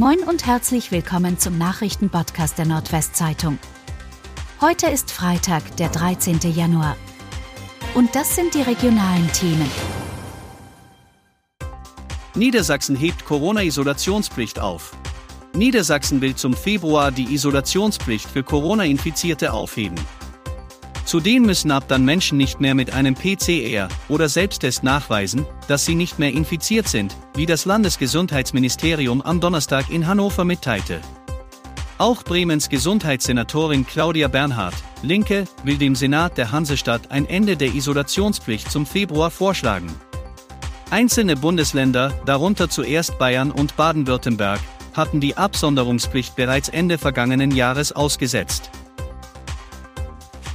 Moin und herzlich willkommen zum Nachrichtenpodcast der Nordwestzeitung. Heute ist Freitag, der 13. Januar. Und das sind die regionalen Themen. Niedersachsen hebt Corona-Isolationspflicht auf. Niedersachsen will zum Februar die Isolationspflicht für Corona-Infizierte aufheben. Zudem müssen ab dann Menschen nicht mehr mit einem PCR oder Selbsttest nachweisen, dass sie nicht mehr infiziert sind, wie das Landesgesundheitsministerium am Donnerstag in Hannover mitteilte. Auch Bremens Gesundheitssenatorin Claudia Bernhardt, Linke, will dem Senat der Hansestadt ein Ende der Isolationspflicht zum Februar vorschlagen. Einzelne Bundesländer, darunter zuerst Bayern und Baden-Württemberg, hatten die Absonderungspflicht bereits Ende vergangenen Jahres ausgesetzt.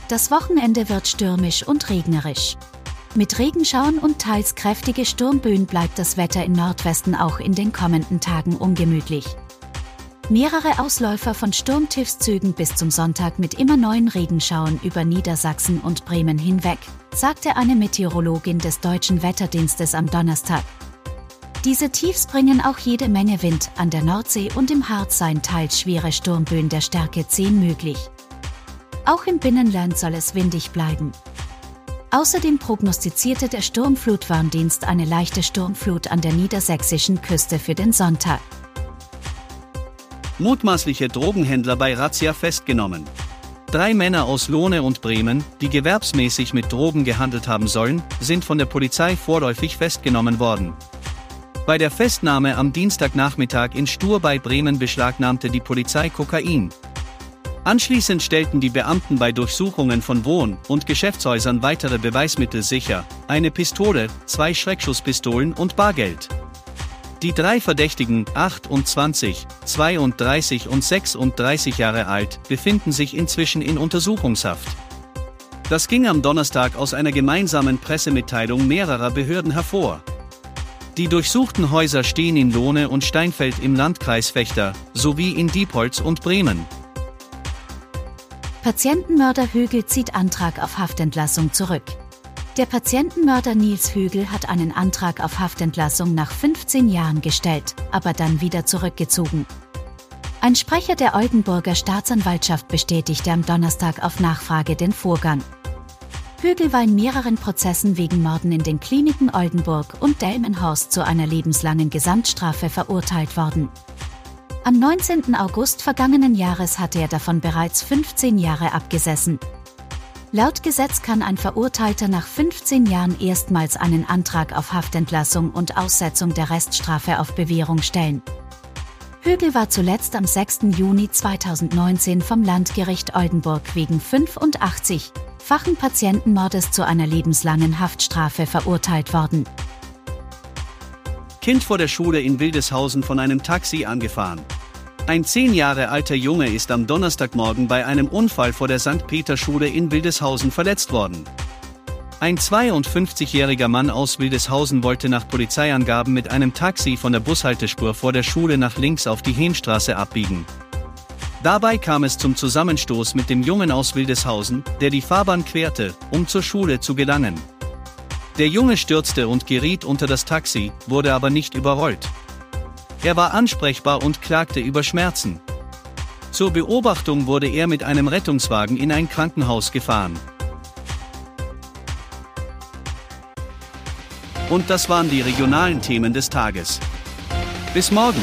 Das Wochenende wird stürmisch und regnerisch. Mit Regenschauern und teils kräftige Sturmböen bleibt das Wetter im Nordwesten auch in den kommenden Tagen ungemütlich. Mehrere Ausläufer von Sturmtiefszügen bis zum Sonntag mit immer neuen Regenschauern über Niedersachsen und Bremen hinweg, sagte eine Meteorologin des deutschen Wetterdienstes am Donnerstag. Diese Tiefs bringen auch jede Menge Wind, an der Nordsee und im Harz seien teils schwere Sturmböen der Stärke 10 möglich. Auch im Binnenland soll es windig bleiben. Außerdem prognostizierte der Sturmflutwarndienst eine leichte Sturmflut an der niedersächsischen Küste für den Sonntag. Mutmaßliche Drogenhändler bei Razzia festgenommen. Drei Männer aus Lohne und Bremen, die gewerbsmäßig mit Drogen gehandelt haben sollen, sind von der Polizei vorläufig festgenommen worden. Bei der Festnahme am Dienstagnachmittag in Stur bei Bremen beschlagnahmte die Polizei Kokain, Anschließend stellten die Beamten bei Durchsuchungen von Wohn- und Geschäftshäusern weitere Beweismittel sicher, eine Pistole, zwei Schreckschusspistolen und Bargeld. Die drei Verdächtigen, 28, 32 und 36 Jahre alt, befinden sich inzwischen in Untersuchungshaft. Das ging am Donnerstag aus einer gemeinsamen Pressemitteilung mehrerer Behörden hervor. Die durchsuchten Häuser stehen in Lohne und Steinfeld im Landkreis Fechter, sowie in Diepholz und Bremen. Patientenmörder Högel zieht Antrag auf Haftentlassung zurück. Der Patientenmörder Nils Högel hat einen Antrag auf Haftentlassung nach 15 Jahren gestellt, aber dann wieder zurückgezogen. Ein Sprecher der Oldenburger Staatsanwaltschaft bestätigte am Donnerstag auf Nachfrage den Vorgang. Högel war in mehreren Prozessen wegen Morden in den Kliniken Oldenburg und Delmenhorst zu einer lebenslangen Gesamtstrafe verurteilt worden. Am 19. August vergangenen Jahres hatte er davon bereits 15 Jahre abgesessen. Laut Gesetz kann ein Verurteilter nach 15 Jahren erstmals einen Antrag auf Haftentlassung und Aussetzung der Reststrafe auf Bewährung stellen. Högel war zuletzt am 6. Juni 2019 vom Landgericht Oldenburg wegen 85 fachen Patientenmordes zu einer lebenslangen Haftstrafe verurteilt worden. Kind vor der Schule in Wildeshausen von einem Taxi angefahren. Ein zehn Jahre alter Junge ist am Donnerstagmorgen bei einem Unfall vor der St. Peter-Schule in Wildeshausen verletzt worden. Ein 52-jähriger Mann aus Wildeshausen wollte nach Polizeiangaben mit einem Taxi von der Bushaltespur vor der Schule nach links auf die Hehnstraße abbiegen. Dabei kam es zum Zusammenstoß mit dem Jungen aus Wildeshausen, der die Fahrbahn querte, um zur Schule zu gelangen. Der Junge stürzte und geriet unter das Taxi, wurde aber nicht überrollt. Er war ansprechbar und klagte über Schmerzen. Zur Beobachtung wurde er mit einem Rettungswagen in ein Krankenhaus gefahren. Und das waren die regionalen Themen des Tages. Bis morgen!